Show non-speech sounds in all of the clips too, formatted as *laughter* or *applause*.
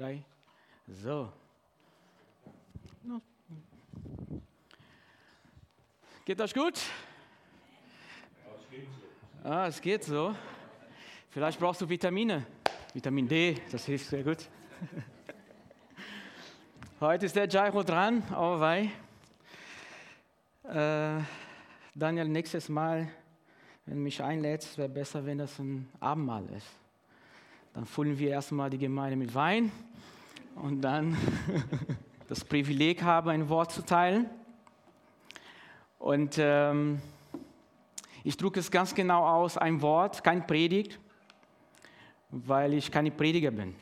Drei. So. Geht euch gut? Ah, es geht so. Vielleicht brauchst du Vitamine. Vitamin D, das hilft sehr gut. *laughs* Heute ist der Jairo dran, oh. Äh, Daniel, nächstes Mal, wenn du mich einlädst, wäre besser, wenn das ein Abendmahl ist. Dann füllen wir erstmal die Gemeinde mit Wein und dann *laughs* das Privileg haben, ein Wort zu teilen. Und ähm, ich drücke es ganz genau aus, ein Wort, kein Predigt, weil ich keine Prediger bin.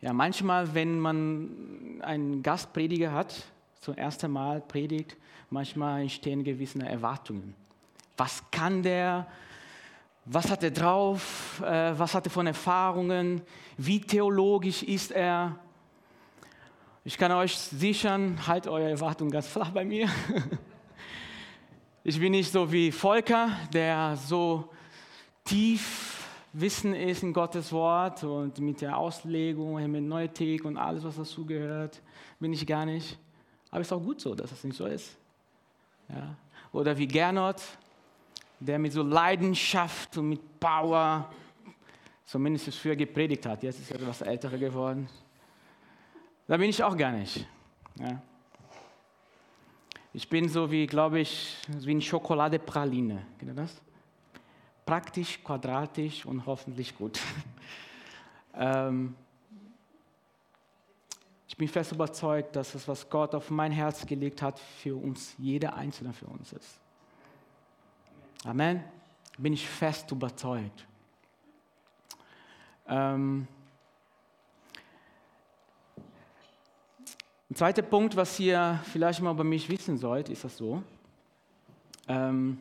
Ja, manchmal, wenn man einen Gastprediger hat, zum ersten Mal predigt, manchmal entstehen gewisse Erwartungen. Was kann der? Was hat er drauf? Äh, was hat er von Erfahrungen? Wie theologisch ist er? Ich kann euch sichern, halt eure Erwartungen ganz flach bei mir. *laughs* Ich bin nicht so wie Volker, der so tief Wissen ist in Gottes Wort und mit der Auslegung, mit Neuthek und alles, was dazugehört, bin ich gar nicht. Aber es ist auch gut so, dass das nicht so ist. Ja. Oder wie Gernot, der mit so Leidenschaft und mit Power, zumindest früher gepredigt hat. Jetzt ist er etwas älter geworden. Da bin ich auch gar nicht. Ja. Ich bin so wie, glaube ich, wie eine Schokoladepraline. Kennt ihr das? Praktisch, quadratisch und hoffentlich gut. *laughs* ähm, ich bin fest überzeugt, dass es, was Gott auf mein Herz gelegt hat, für uns, jeder Einzelne für uns ist. Amen. Bin ich fest überzeugt. Ähm, ein zweiter Punkt, was ihr vielleicht mal über mich wissen sollt, ist das so. Ähm,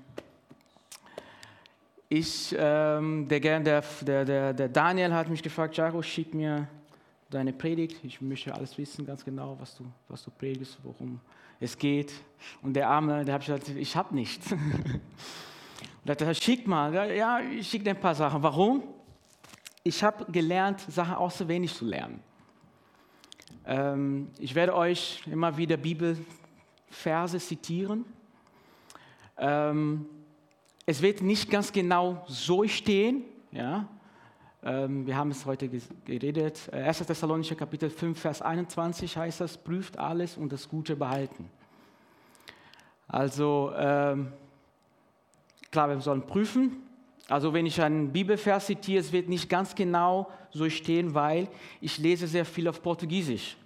ich, ähm, der, der, der, der Daniel hat mich gefragt, Jairo, schick mir deine Predigt. Ich möchte alles wissen, ganz genau, was du, was du predigst, worum es geht. Und der Arme, der hat gesagt, ich habe nichts. *laughs* Und er hat schick mal. Ja, ich schicke dir ein paar Sachen. Warum? Ich habe gelernt, Sachen auswendig zu lernen. Ähm, ich werde euch immer wieder Bibelverse zitieren. Ähm, es wird nicht ganz genau so stehen, ja, ähm, wir haben es heute geredet. 1. Äh, Thessalonischer Kapitel 5, Vers 21 heißt das, prüft alles und das Gute behalten. Also, ähm, klar, wir sollen prüfen. Also, wenn ich einen Bibelvers zitiere, es wird nicht ganz genau so stehen, weil ich lese sehr viel auf Portugiesisch.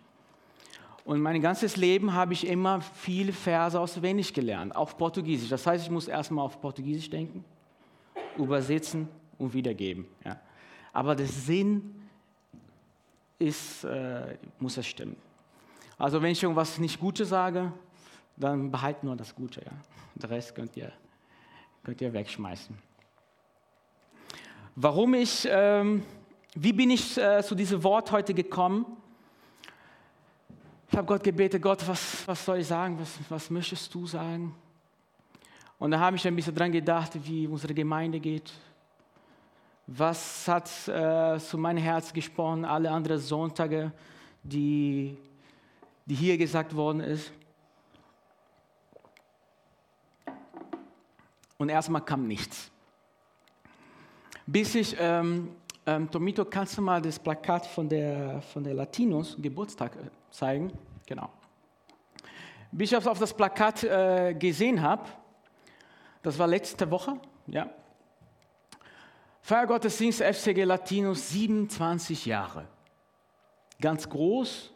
Und mein ganzes Leben habe ich immer viele Verse auswendig gelernt, auf Portugiesisch. Das heißt, ich muss erstmal auf Portugiesisch denken, übersetzen und wiedergeben. Ja aber der Sinn ist, äh, muss es stimmen. Also wenn ich irgendwas nicht Gutes sage, dann behalten nur das Gute. Ja? Den Rest könnt ihr, könnt ihr wegschmeißen. Warum ich, ähm, wie bin ich äh, zu diesem Wort heute gekommen? Ich habe Gott gebetet, Gott, was, was soll ich sagen? Was, was möchtest du sagen? Und da habe ich ein bisschen dran gedacht, wie unsere Gemeinde geht, was hat äh, zu meinem Herz gesprochen, alle anderen Sonntage, die, die hier gesagt worden ist. Und erstmal kam nichts. Bis ich, ähm, ähm, Tomito, kannst du mal das Plakat von der, von der Latinos Geburtstag äh, zeigen? Genau. Bis ich auf das Plakat äh, gesehen habe, das war letzte Woche, ja, Feiergottesdienst FCG Latinus 27 Jahre. Ganz groß,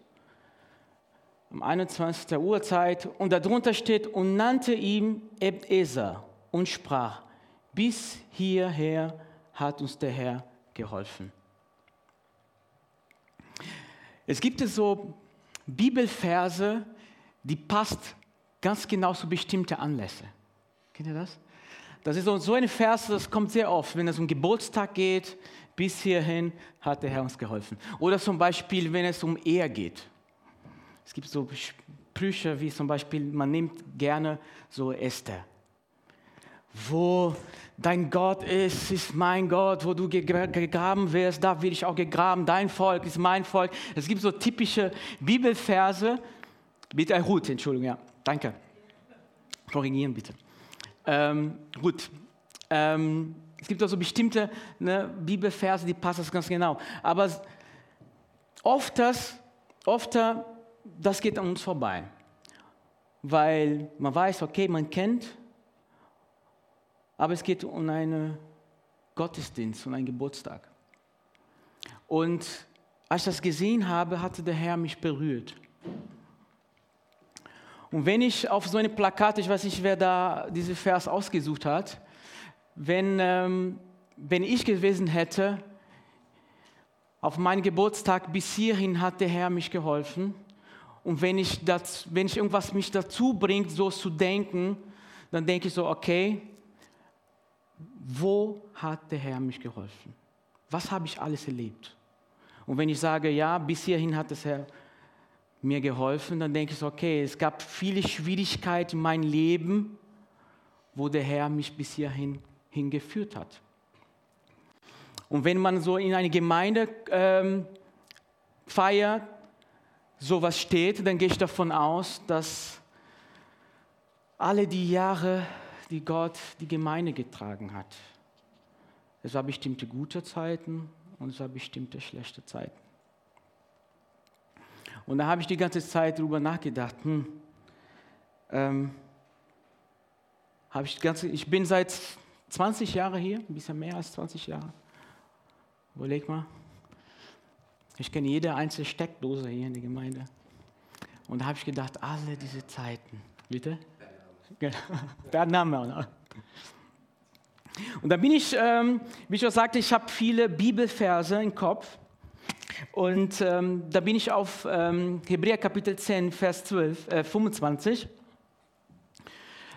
um 21. Uhrzeit. Und darunter steht, und nannte ihm Ebenezer und sprach, bis hierher hat uns der Herr geholfen. Es gibt so Bibelverse, die passt ganz genau zu bestimmten Anlässen. Kennt ihr das? Das ist so ein Vers, das kommt sehr oft, wenn es um Geburtstag geht. Bis hierhin hat der Herr uns geholfen. Oder zum Beispiel, wenn es um Ehe geht. Es gibt so Sprüche wie zum Beispiel, man nimmt gerne so Esther. Wo dein Gott ist, ist mein Gott, wo du gegraben wirst, da will ich auch gegraben, dein Volk ist mein Volk. Es gibt so typische Bibelverse, bitte, äh, Ruth, Entschuldigung, ja, danke. Korrigieren bitte. Ähm, gut, ähm, es gibt also bestimmte ne, Bibelverse, die passen das ganz genau. Aber oft, das, oft das geht an uns vorbei. Weil man weiß, okay, man kennt aber es geht um einen Gottesdienst, um einen Geburtstag. Und als ich das gesehen habe, hatte der Herr mich berührt. Und wenn ich auf so eine Plakate, ich weiß nicht, wer da diese Vers ausgesucht hat, wenn, ähm, wenn ich gewesen hätte, auf meinen Geburtstag bis hierhin hat der Herr mich geholfen. Und wenn ich, das, wenn ich irgendwas mich dazu bringt, so zu denken, dann denke ich so, okay, wo hat der Herr mich geholfen? Was habe ich alles erlebt? Und wenn ich sage, ja, bis hierhin hat der Herr mir geholfen, dann denke ich okay, es gab viele Schwierigkeiten in meinem Leben, wo der Herr mich bis hierhin hingeführt hat. Und wenn man so in einer Gemeinde ähm, feiert, sowas steht, dann gehe ich davon aus, dass alle die Jahre die Gott die Gemeinde getragen hat. Es war bestimmte gute Zeiten und es war bestimmte schlechte Zeiten. Und da habe ich die ganze Zeit darüber nachgedacht. Hm, ähm, habe ich, ganze, ich bin seit 20 Jahren hier, ein bisschen mehr als 20 Jahre. Überleg mal. Ich kenne jede einzelne Steckdose hier in der Gemeinde. Und da habe ich gedacht, alle diese Zeiten, bitte? *laughs* Der Name. Und da bin ich, ähm, wie ich schon sagte, ich habe viele Bibelverse im Kopf. Und ähm, da bin ich auf ähm, Hebräer Kapitel 10, Vers 12, äh, 25.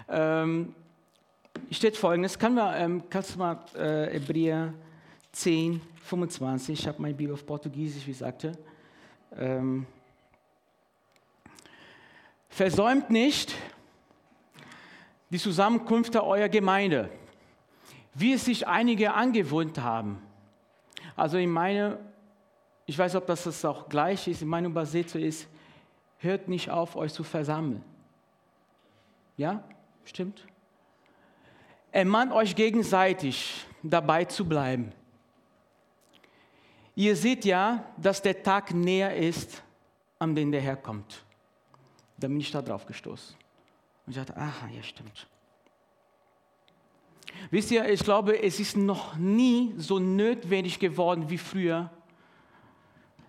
Ähm, steht folgendes: Kann man, ähm, Kannst du mal äh, Hebräer 10, 25, ich habe meine Bibel auf Portugiesisch, wie ich sagte. Ähm, Versäumt nicht, die Zusammenkünfte eurer Gemeinde, wie es sich einige angewöhnt haben. Also in meine, ich weiß, ob das auch gleich ist, in meiner Übersetzung ist, hört nicht auf, euch zu versammeln. Ja, stimmt? Ermahnt euch gegenseitig, dabei zu bleiben. Ihr seht ja, dass der Tag näher ist, an den der Herr kommt. Da bin ich da drauf gestoßen. Und ich dachte, aha, ja stimmt. Wisst ihr, ich glaube, es ist noch nie so notwendig geworden wie früher.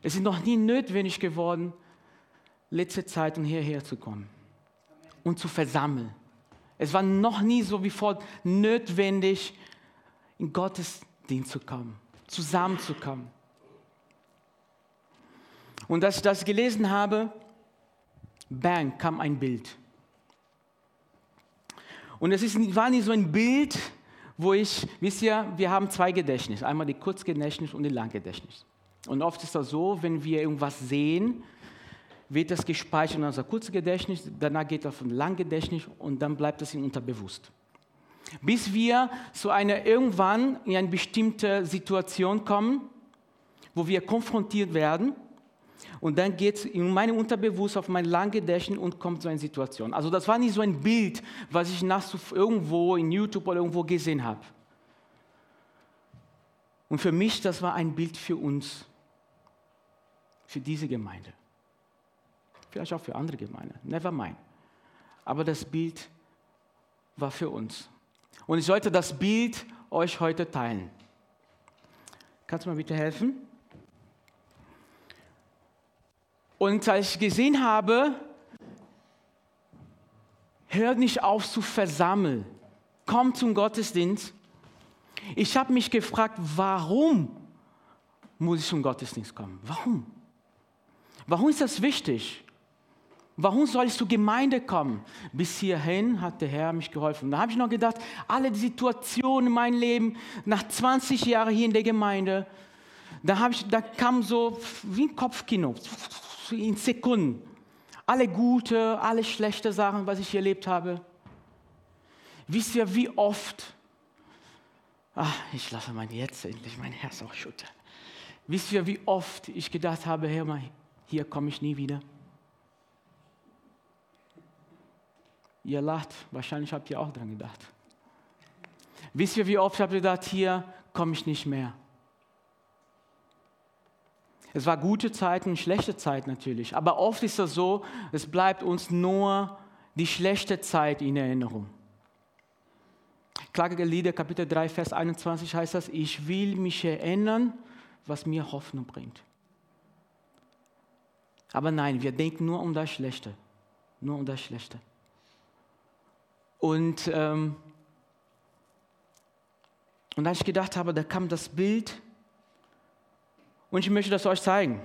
Es ist noch nie notwendig geworden, letzte Zeit und hierher zu kommen und zu versammeln. Es war noch nie so wie vor notwendig, in Gottesdienst zu kommen, zusammenzukommen. Und als ich das gelesen habe, bang, kam ein Bild. Und es ist, war nicht so ein Bild, wo ich, wisst ihr, wir haben zwei Gedächtnisse, einmal die Kurzgedächtnis und die Langgedächtnis. Und oft ist das so, wenn wir irgendwas sehen, wird das gespeichert in unser Kurzgedächtnis, danach geht das auf ein Langgedächtnis und dann bleibt das in Unterbewusst. Bis wir zu einer irgendwann in eine bestimmte Situation kommen, wo wir konfrontiert werden und dann geht es in meinem Unterbewusst auf mein Langgedächtnis und kommt so eine Situation. Also das war nicht so ein Bild, was ich nach irgendwo in YouTube oder irgendwo gesehen habe. Und für mich, das war ein Bild für uns, für diese Gemeinde. Vielleicht auch für andere Gemeinden, never mind. Aber das Bild war für uns. Und ich sollte das Bild euch heute teilen. Kannst du mir bitte helfen? Und als ich gesehen habe, hört nicht auf zu versammeln, kommt zum Gottesdienst. Ich habe mich gefragt, warum muss ich zum Gottesdienst kommen? Warum? Warum ist das wichtig? Warum soll ich zur Gemeinde kommen? Bis hierhin hat der Herr mich geholfen. Da habe ich noch gedacht, alle Situationen in meinem Leben, nach 20 Jahren hier in der Gemeinde, da, ich, da kam so wie ein Kopfkino in Sekunden. Alle gute, alle schlechte Sachen, was ich erlebt habe. Wisst ihr, wie oft, ach, ich lasse mein jetzt endlich mein Herz auch schüttern. Wisst ihr, wie oft ich gedacht habe, Herr, hier komme ich nie wieder? Ihr lacht, wahrscheinlich habt ihr auch dran gedacht. Wisst ihr, wie oft habt ihr gedacht, hier komme ich nicht mehr? Es war gute Zeiten, schlechte Zeit natürlich. Aber oft ist es so, es bleibt uns nur die schlechte Zeit in Erinnerung. Klagelieder, Kapitel 3, Vers 21 heißt das, ich will mich erinnern, was mir Hoffnung bringt. Aber nein, wir denken nur um das Schlechte. Nur um das Schlechte. Und, ähm, und als ich gedacht habe, da kam das Bild und ich möchte das euch zeigen.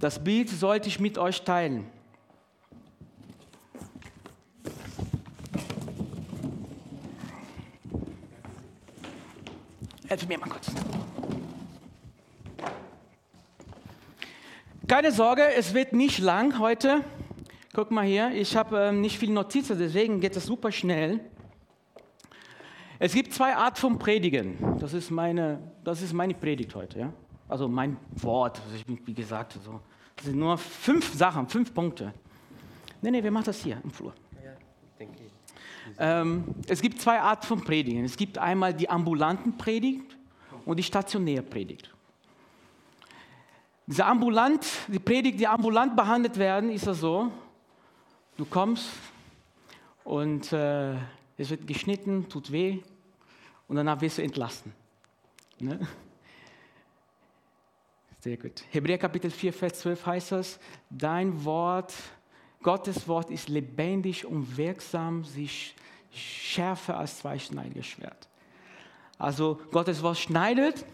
Das Bild sollte ich mit euch teilen. Helf mir mal kurz. Keine Sorge, es wird nicht lang heute. Guck mal hier, ich habe ähm, nicht viele Notizen, deswegen geht es super schnell. Es gibt zwei Arten von Predigen. Das ist meine, das ist meine Predigt heute. Ja? Also mein Wort, also ich bin, wie gesagt, so. das sind nur fünf Sachen, fünf Punkte. Nee, nee, wir machen das hier im Flur. Ja, denke ich. Ähm, es gibt zwei Arten von Predigen. Es gibt einmal die ambulanten Predigt und die stationäre Predigt. Diese ambulant, die Predigt, die ambulant behandelt werden, ist es so, du kommst und äh, es wird geschnitten, tut weh und danach wirst du entlassen. Ne? Sehr gut. Hebräer Kapitel 4, Vers 12 heißt es, dein Wort, Gottes Wort ist lebendig und wirksam, sich schärfer als zweischneidiges Schwert. Also Gottes Wort schneidet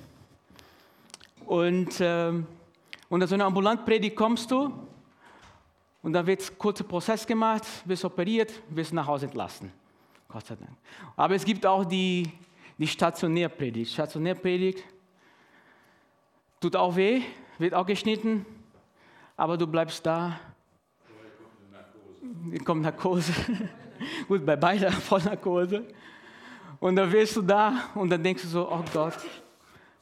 und, ähm, in so eine Ambulantpredigt kommst du und dann wird ein kurzer Prozess gemacht, wirst operiert, wirst nach Hause entlassen. Gott sei Dank. Aber es gibt auch die, die Stationärpredigt. Stationärpredigt tut auch weh, wird auch geschnitten, aber du bleibst da. Kommt Narkose. *laughs* Gut, bei beiden *laughs* Vollnarkose. Und dann wirst du da und dann denkst du so, oh Gott,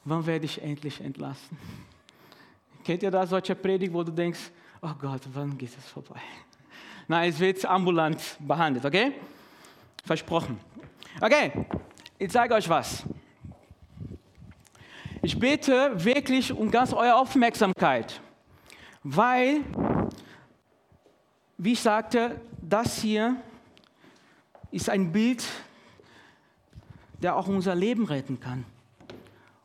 wann werde ich endlich entlassen? Kennt ihr da solche Predigt, wo du denkst, oh Gott, wann geht es vorbei? *laughs* Nein, es wird ambulant behandelt, okay? Versprochen. Okay, ich zeige euch was. Ich bete wirklich um ganz eure Aufmerksamkeit, weil, wie ich sagte, das hier ist ein Bild, der auch unser Leben retten kann.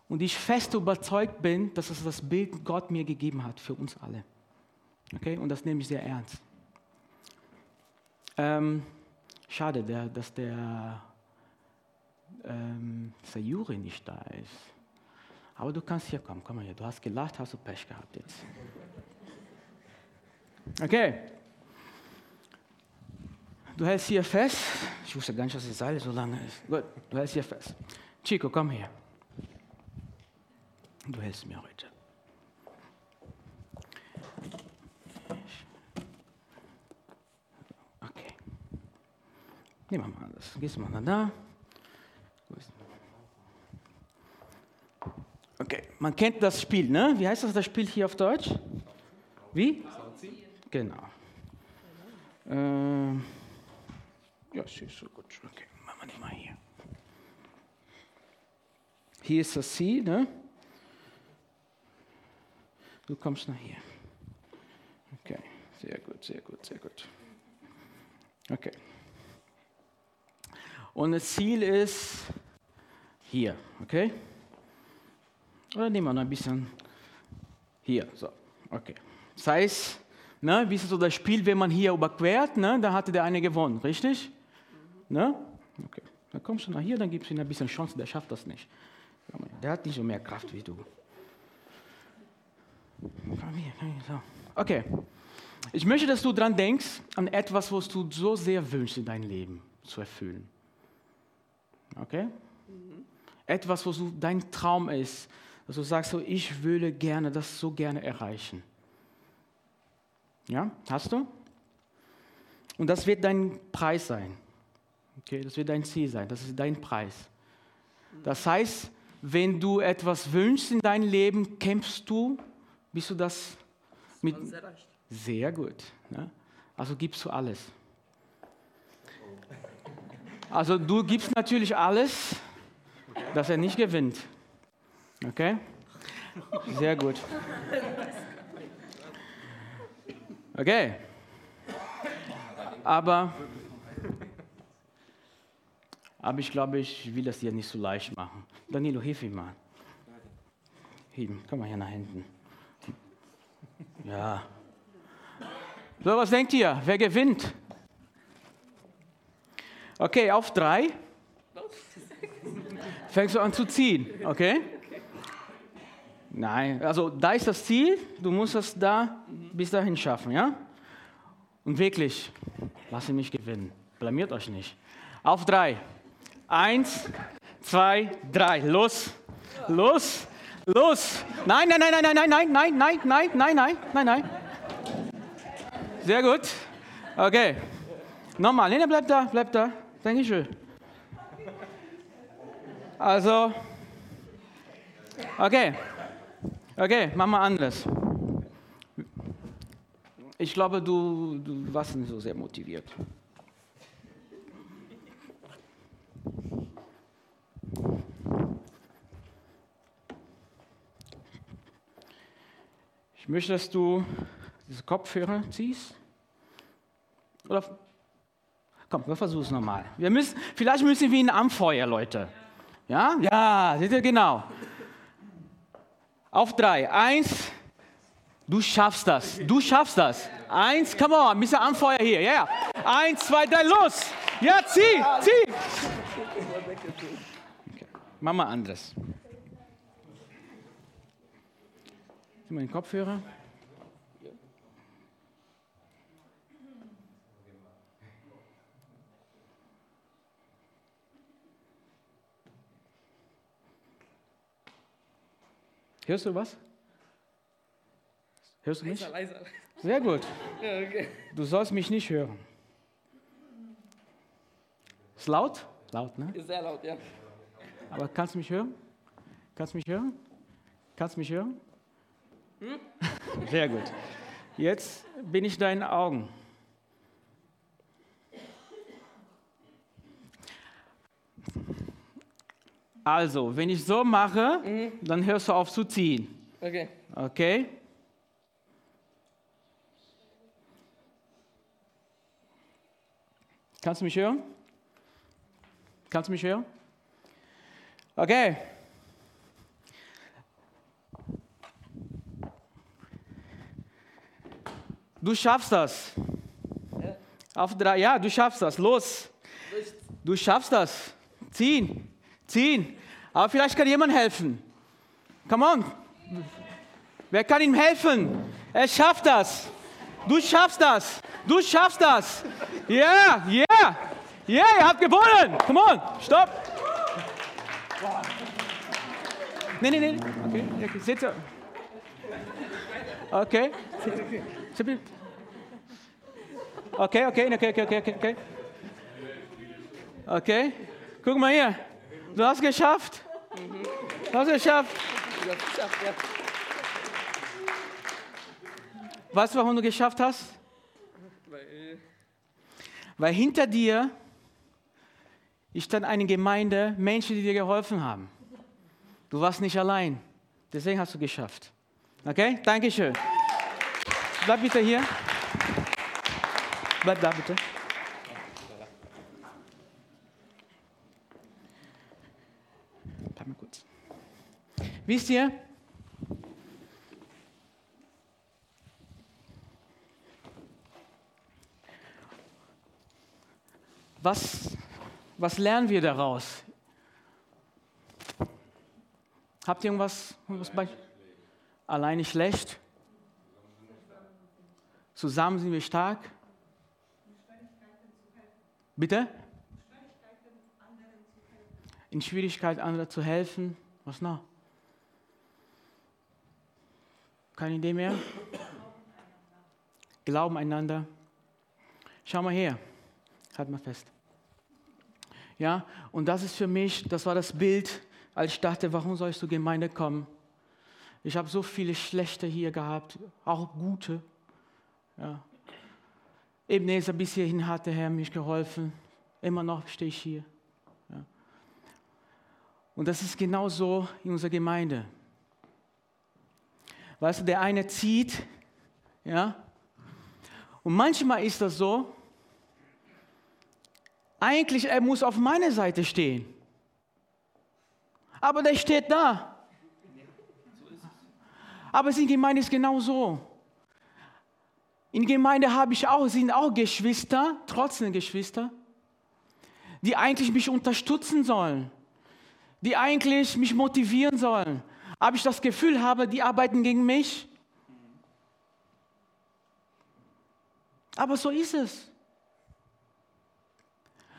Und ich fest überzeugt bin, dass es das Bild Gott mir gegeben hat für uns alle. Okay, und das nehme ich sehr ernst. Ähm, Schade, der, dass der, ähm, Juri nicht da ist. Aber du kannst hier kommen, komm mal hier. Du hast gelacht, hast du Pech gehabt jetzt. Okay. Du hältst hier fest. Ich wusste gar nicht, dass die Seil so lange ist. Gut, du hältst hier fest. Chico, komm her. Du hältst mir heute. Nehmen wir mal das. Gehst du mal da. Okay, man kennt das Spiel, ne? Wie heißt das, das Spiel hier auf Deutsch? Wie? Genau. Äh, ja, ist so gut. Okay, machen wir mal hier. Hier ist das C, ne? Du kommst nach hier. Okay, sehr gut, sehr gut, sehr gut. Okay. Und das Ziel ist hier, okay? Oder nehmen wir noch ein bisschen hier, so, okay. Das heißt, ne, wie ist so das Spiel, wenn man hier überquert, ne, dann hatte der eine gewonnen, richtig? Ne? Okay. Dann kommst du nach hier, dann gibst du ihm ein bisschen Chance, der schafft das nicht. Der hat nicht so mehr Kraft wie du. Okay. Ich möchte, dass du daran denkst, an etwas, was du so sehr wünschst in deinem Leben zu erfüllen. Okay? Mhm. Etwas, was so dein Traum ist, dass du sagst, so, ich würde gerne das so gerne erreichen. Ja, hast du? Und das wird dein Preis sein. Okay, das wird dein Ziel sein, das ist dein Preis. Das heißt, wenn du etwas wünschst in deinem Leben, kämpfst du, bist du das mit. Sehr gut. Ne? Also gibst du alles. Also du gibst natürlich alles, dass er nicht gewinnt. Okay? Sehr gut. Okay. Aber, aber ich glaube, ich will das dir nicht so leicht machen. Danilo, hilf ihm mal. Heben, komm mal hier nach hinten. Ja. So, was denkt ihr? Wer gewinnt? Okay, auf drei. Fängst du an zu ziehen, okay? Nein, also da ist das Ziel, du musst das da bis dahin schaffen, ja? Und wirklich, lasst ihn nicht gewinnen. Blamiert euch nicht. Auf drei. Eins, zwei, drei. Los, los, los. Nein, nein, nein, nein, nein, nein, nein, nein, nein, nein, nein, nein, nein. Sehr gut. Okay. Nochmal. Nee, bleib da, bleib da. Dankeschön. Also, okay. Okay, machen wir anders. Ich glaube, du, du warst nicht so sehr motiviert. Ich möchte, dass du diese Kopfhörer ziehst. Oder komm, wir versuchen es nochmal. Wir müssen, vielleicht müssen wir ihn Amfeuer, Leute. Ja? Ja, seht ihr genau. Auf drei. Eins. Du schaffst das. Du schaffst das. Eins, come on, ein bisschen Anfeuer hier. Ja, yeah. Eins, zwei, drei, los. Ja, zieh, zieh. Okay. Mach mal anderes. Sieh mal den Kopfhörer. Hörst du was? Hörst du mich? Leiser, leiser. Sehr gut. *laughs* Ja, okay. Du sollst mich nicht hören. Ist laut? Laut, ne? Ist sehr laut, ja. Aber kannst du mich hören? Kannst du mich hören? Kannst du mich hören? Hm? *laughs* Sehr gut. Jetzt bin ich deinen Augen. Also, wenn ich so mache, mhm. dann hörst du auf zu ziehen. Okay. Okay? Kannst du mich hören? Kannst du mich hören? Okay. Du schaffst das. Ja. Auf drei, ja, du schaffst das. Los. Du schaffst das. Ziehen, ziehen. Aber vielleicht kann jemand helfen. Come on. Wer kann ihm helfen? Er schafft das. Du schaffst das. Du schaffst das. Yeah. Yeah. Yeah, ihr habt gewonnen. Come on. Stopp. Nee, nee, nee. Okay, okay. Sitze. Okay. Okay, okay, okay, okay, okay, okay. Okay. Guck mal hier. Du hast geschafft. Du hast geschafft. Weißt du, warum du geschafft hast? Weil, Weil hinter dir ist dann eine Gemeinde, Menschen, die dir geholfen haben. Du warst nicht allein. Deswegen hast du geschafft. Okay? Dankeschön. Bleib bitte hier. Bleib da bitte. Bleib mal kurz. Wisst ihr, was, was lernen wir daraus? Habt ihr irgendwas, irgendwas bei? Alleine schlecht? Zusammen sind wir stark? Bitte? In Schwierigkeit anderen zu helfen. Was noch? Keine Idee mehr? Glauben einander. Schau mal her. Halt mal fest. Ja, und das ist für mich, das war das Bild, als ich dachte, warum soll ich zur Gemeinde kommen? Ich habe so viele schlechte hier gehabt, auch gute. Ja. Ebenezer bis hierhin hat der Herr mich geholfen. Immer noch stehe ich hier. Ja. Und das ist genau so in unserer Gemeinde. Weißt du, der eine zieht, ja, und manchmal ist das so, eigentlich er muss auf meiner Seite stehen. Aber der steht da. Aber in der Gemeinde ist genau so. In Gemeinde habe ich auch, sind auch Geschwister, trotzdem Geschwister, die eigentlich mich unterstützen sollen, die eigentlich mich motivieren sollen. Aber ich das Gefühl habe, die arbeiten gegen mich. Aber so ist es.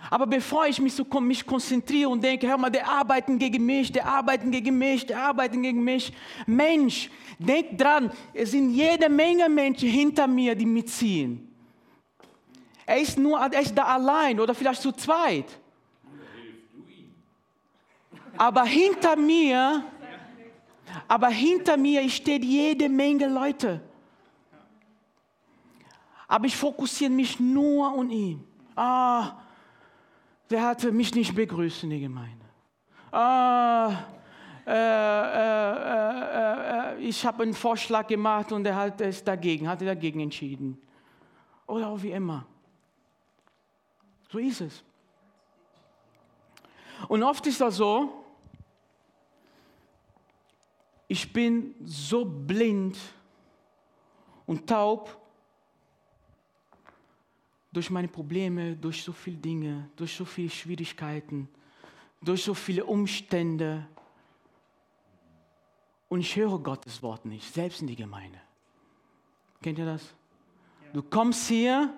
Aber bevor ich mich so mich konzentriere und denke, hör mal, der arbeiten gegen mich, der arbeiten gegen mich, der arbeiten gegen mich. Mensch, denk dran, es sind jede Menge Menschen hinter mir, die mitziehen. Er ist nur, er ist da allein oder vielleicht zu zweit. Aber hinter mir, aber hinter mir steht jede Menge Leute. Aber ich fokussiere mich nur um ihn. Ah, der hatte mich nicht begrüßt in der Gemeinde. Ah, äh, äh, äh, ich habe einen Vorschlag gemacht und er hat es dagegen, hat dagegen entschieden. Oder auch wie immer. So ist es. Und oft ist das so, ich bin so blind und taub, durch meine Probleme, durch so viele Dinge, durch so viele Schwierigkeiten, durch so viele Umstände. Und ich höre Gottes Wort nicht, selbst in die Gemeinde. Kennt ihr das? Du kommst hier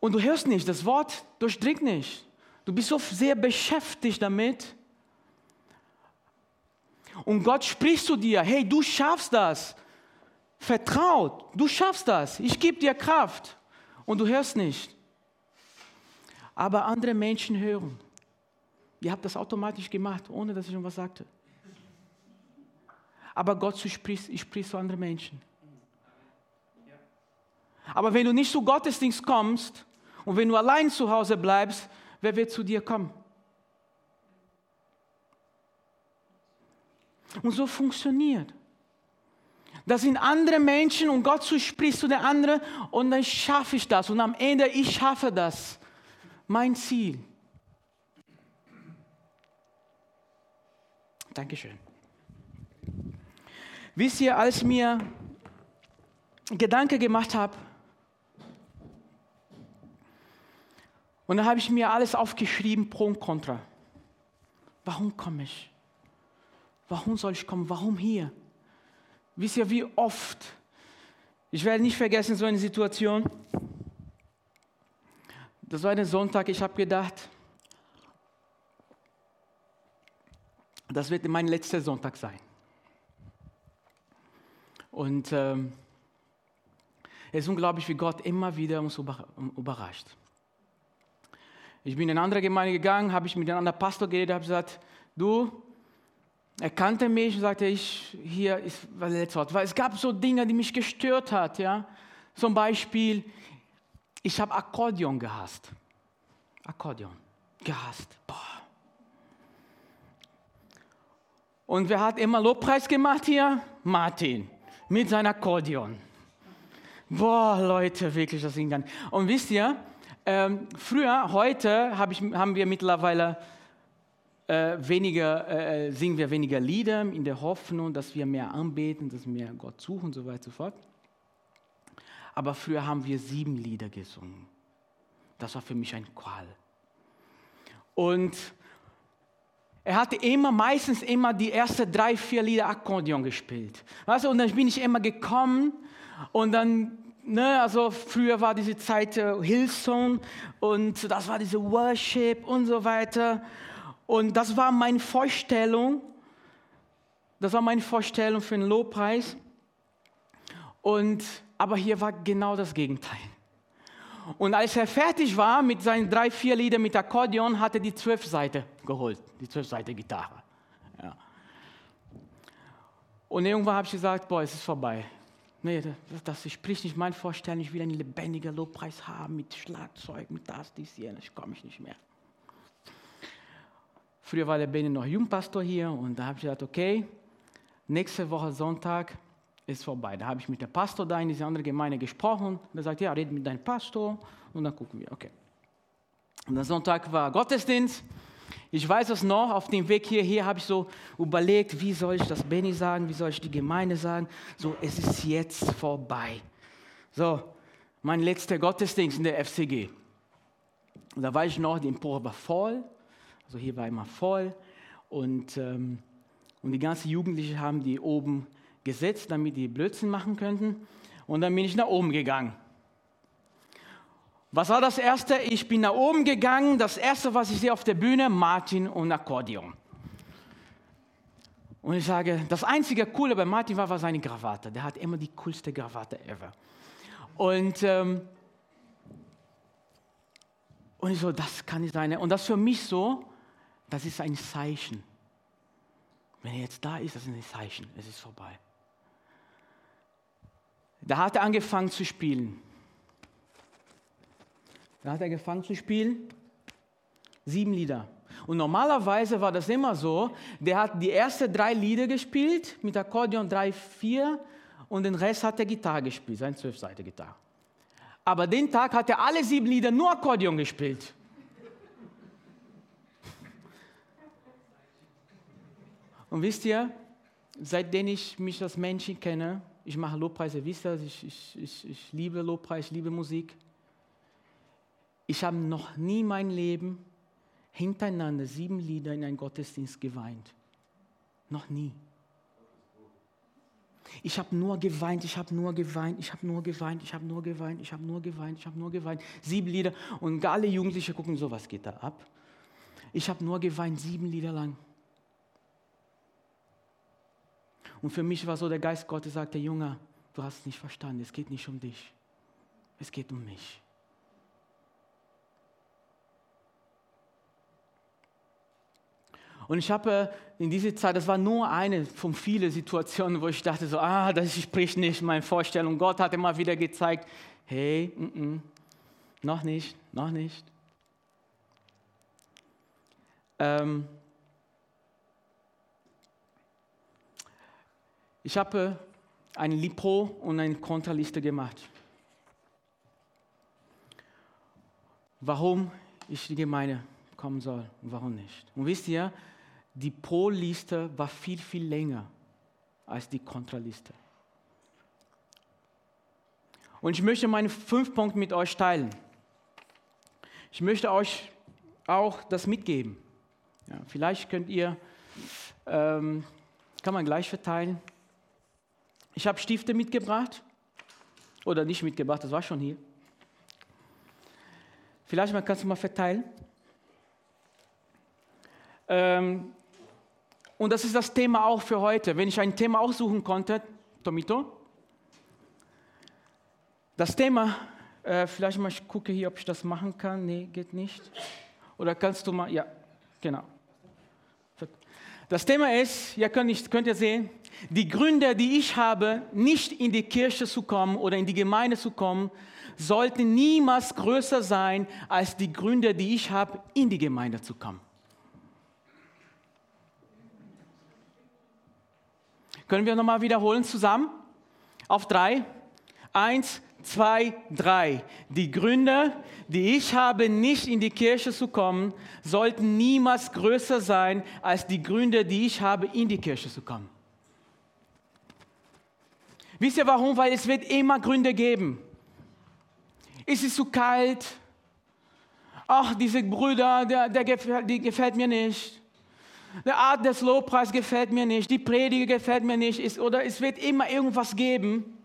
und du hörst nicht, das Wort durchdringt nicht. Du bist so sehr beschäftigt damit. Und Gott spricht zu dir, hey, du schaffst das. Vertraut, du schaffst das. Ich gebe dir Kraft und du hörst nicht. Aber andere Menschen hören. Ihr habt das automatisch gemacht, ohne dass ich schon was sagte. Aber Gott spricht, spricht zu anderen Menschen. Aber wenn du nicht zu Gottesdienst kommst und wenn du allein zu Hause bleibst, wer wird zu dir kommen? Und so funktioniert. Das sind andere Menschen und Gott spricht zu den anderen und dann schaffe ich das. Und am Ende, ich schaffe das. Mein Ziel. Dankeschön. Wisst ihr, als mir Gedanke gemacht habe, und dann habe ich mir alles aufgeschrieben, pro und contra. Warum komme ich? Warum soll ich kommen? Warum hier? Wisst ihr, wie oft, ich werde nicht vergessen, so eine Situation, das war ein Sonntag, ich habe gedacht, das wird mein letzter Sonntag sein. Und ähm, es ist unglaublich, wie Gott immer wieder uns überrascht. Ich bin in eine andere Gemeinde gegangen, habe ich mit einem anderen Pastor geredet, habe gesagt, du, er kannte mich und sagte, ich, hier ist was letztes Wort. Weil es gab so Dinge, die mich gestört hat. Ja? Zum Beispiel, ich habe Akkordeon gehasst. Akkordeon, gehasst. Boah. Und wer hat immer Lobpreis gemacht hier? Martin, mit seinem Akkordeon. Boah, Leute, wirklich, das ging dann. Und wisst ihr, ähm, früher, heute hab ich, haben wir mittlerweile äh, weniger, äh, äh, singen wir weniger Lieder in der Hoffnung, dass wir mehr anbeten, dass wir Gott suchen und so weiter und so fort. Aber früher haben wir sieben Lieder gesungen. Das war für mich ein Qual. Und er hatte immer, meistens immer die ersten drei, vier Lieder Akkordeon gespielt. Weißt du, und dann bin ich immer gekommen und dann, ne, also früher war diese Zeit äh, Hillsong und das war diese Worship und so weiter. Und das war meine Vorstellung. Das war meine Vorstellung für den Lobpreis. Und, aber hier war genau das Gegenteil. Und als er fertig war mit seinen drei, vier Liedern mit Akkordeon, hat er die zwölf Seite geholt, die zwölf Seite Gitarre. Ja. Und irgendwann habe ich gesagt, boah, es ist vorbei. Nee, das, das spricht nicht mein Vorstellen. Ich will einen lebendigen Lobpreis haben mit Schlagzeug, mit das, dies, jenes. Ich komme ich nicht mehr. Früher war der Benny noch Jugendpastor hier und da habe ich gesagt, okay, nächste Woche Sonntag ist vorbei. Da habe ich mit dem Pastor da in dieser anderen Gemeinde gesprochen und er sagt, ja, red mit deinem Pastor und dann gucken wir, okay. Und am Sonntag war Gottesdienst. Ich weiß es noch, auf dem Weg hierher habe ich so überlegt, wie soll ich das Benny sagen, wie soll ich die Gemeinde sagen. So, es ist jetzt vorbei. So, mein letzter Gottesdienst in der FCG. Und da weiß ich noch, die Empore war voll, also hier war immer voll und, ähm, und die ganzen Jugendlichen haben die oben gesetzt, damit die Blödsinn machen könnten. Und dann bin ich nach oben gegangen. Was war das Erste? Ich bin nach oben gegangen. Das Erste, was ich sehe auf der Bühne, Martin und Akkordeon. Und ich sage, das einzige Coole bei Martin war, war seine Krawatte. Der hat immer die coolste Krawatte ever. Und, ähm, und ich so, das kann nicht sein. Und das für mich so, das ist ein Zeichen. Wenn er jetzt da ist, das ist ein Zeichen. Es ist vorbei. Da hat er angefangen zu spielen. Da hat er angefangen zu spielen. Sieben Lieder. Und normalerweise war das immer so, der hat die ersten drei Lieder gespielt, mit Akkordeon drei, vier und den Rest hat er Gitarre gespielt, seine zwölfseite Gitarre. Aber den Tag hat er alle sieben Lieder nur Akkordeon gespielt. Und wisst ihr, seitdem ich mich als Menschen kenne, ich mache Lobpreis, ihr wisst das, ich, ich, ich, ich liebe Lobpreis, ich liebe Musik. Ich habe noch nie mein Leben hintereinander sieben Lieder in einen Gottesdienst geweint. Noch nie. Ich habe nur geweint, ich habe nur geweint, ich habe nur geweint, ich habe nur geweint, ich habe nur geweint, ich habe nur geweint. Sieben Lieder und alle Jugendliche gucken so, was geht da ab? Ich habe nur geweint, sieben Lieder lang. Und für mich war so, der Geist Gottes sagte, Junge, du hast es nicht verstanden, es geht nicht um dich, es geht um mich. Und ich habe äh, in dieser Zeit, das war nur eine von vielen Situationen, wo ich dachte so, ah, das spricht nicht meine Vorstellung. Gott hat immer wieder gezeigt, hey, mm -mm, noch nicht, noch nicht. Ähm, Ich habe eine Lipro und eine Kontraliste gemacht. Warum ich die Gemeinde kommen soll und warum nicht. Und wisst ihr, die Pro-Liste war viel, viel länger als die Kontraliste. Und ich möchte meine fünf Punkte mit euch teilen. Ich möchte euch auch das mitgeben. Ja, vielleicht könnt ihr, ähm, kann man gleich verteilen. Ich habe Stifte mitgebracht. Oder nicht mitgebracht, das war schon hier. Vielleicht mal kannst du mal verteilen. Ähm, und das ist das Thema auch für heute. Wenn ich ein Thema aussuchen konnte, Tomito. Das Thema, äh, vielleicht mal ich gucke hier, ob ich das machen kann. Nee, geht nicht. Oder kannst du mal, ja, genau. Das Thema ist, ihr könnt, nicht, könnt ihr sehen, die Gründe, die ich habe, nicht in die Kirche zu kommen oder in die Gemeinde zu kommen, sollten niemals größer sein als die Gründe, die ich habe, in die Gemeinde zu kommen. Können wir nochmal wiederholen zusammen? Auf drei. Eins, zwei, drei. Die Gründe, die ich habe, nicht in die Kirche zu kommen, sollten niemals größer sein als die Gründe, die ich habe, in die Kirche zu kommen. Wisst ihr warum? Weil es wird immer Gründe geben. Ist es zu kalt? Ach, diese Brüder, der, der gefällt, die gefällt mir nicht. Der Art des Lobpreis gefällt mir nicht. Die Predige gefällt mir nicht. Ist, oder es wird immer irgendwas geben.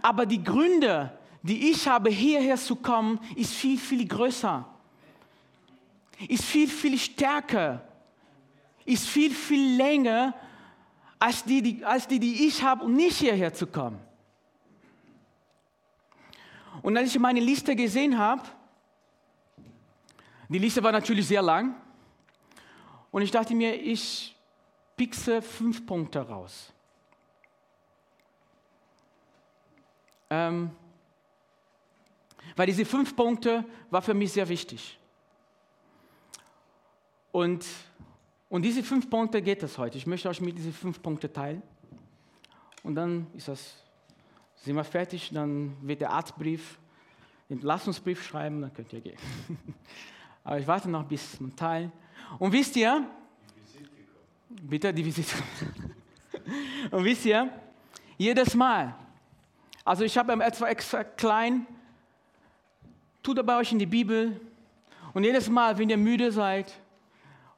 Aber die Gründe, die ich habe, hierher zu kommen, ist viel, viel größer. Ist viel, viel stärker. Ist viel, viel länger als die, die, als die, die ich habe, um nicht hierher zu kommen. Und als ich meine Liste gesehen habe, die Liste war natürlich sehr lang, und ich dachte mir, ich pixe fünf Punkte raus. Ähm, weil diese fünf Punkte war für mich sehr wichtig. Und, und diese fünf Punkte geht es heute. Ich möchte euch mit diesen fünf Punkten teilen. Und dann ist das, sind wir fertig, dann wird der Arztbrief, den Entlassungsbrief schreiben, dann könnt ihr gehen. *laughs* Aber ich warte noch bis zum Teil. Und wisst ihr, die bitte die Visite. *laughs* Und wisst ihr, jedes Mal, also ich habe etwa extra klein, tut er euch in die Bibel und jedes Mal, wenn ihr müde seid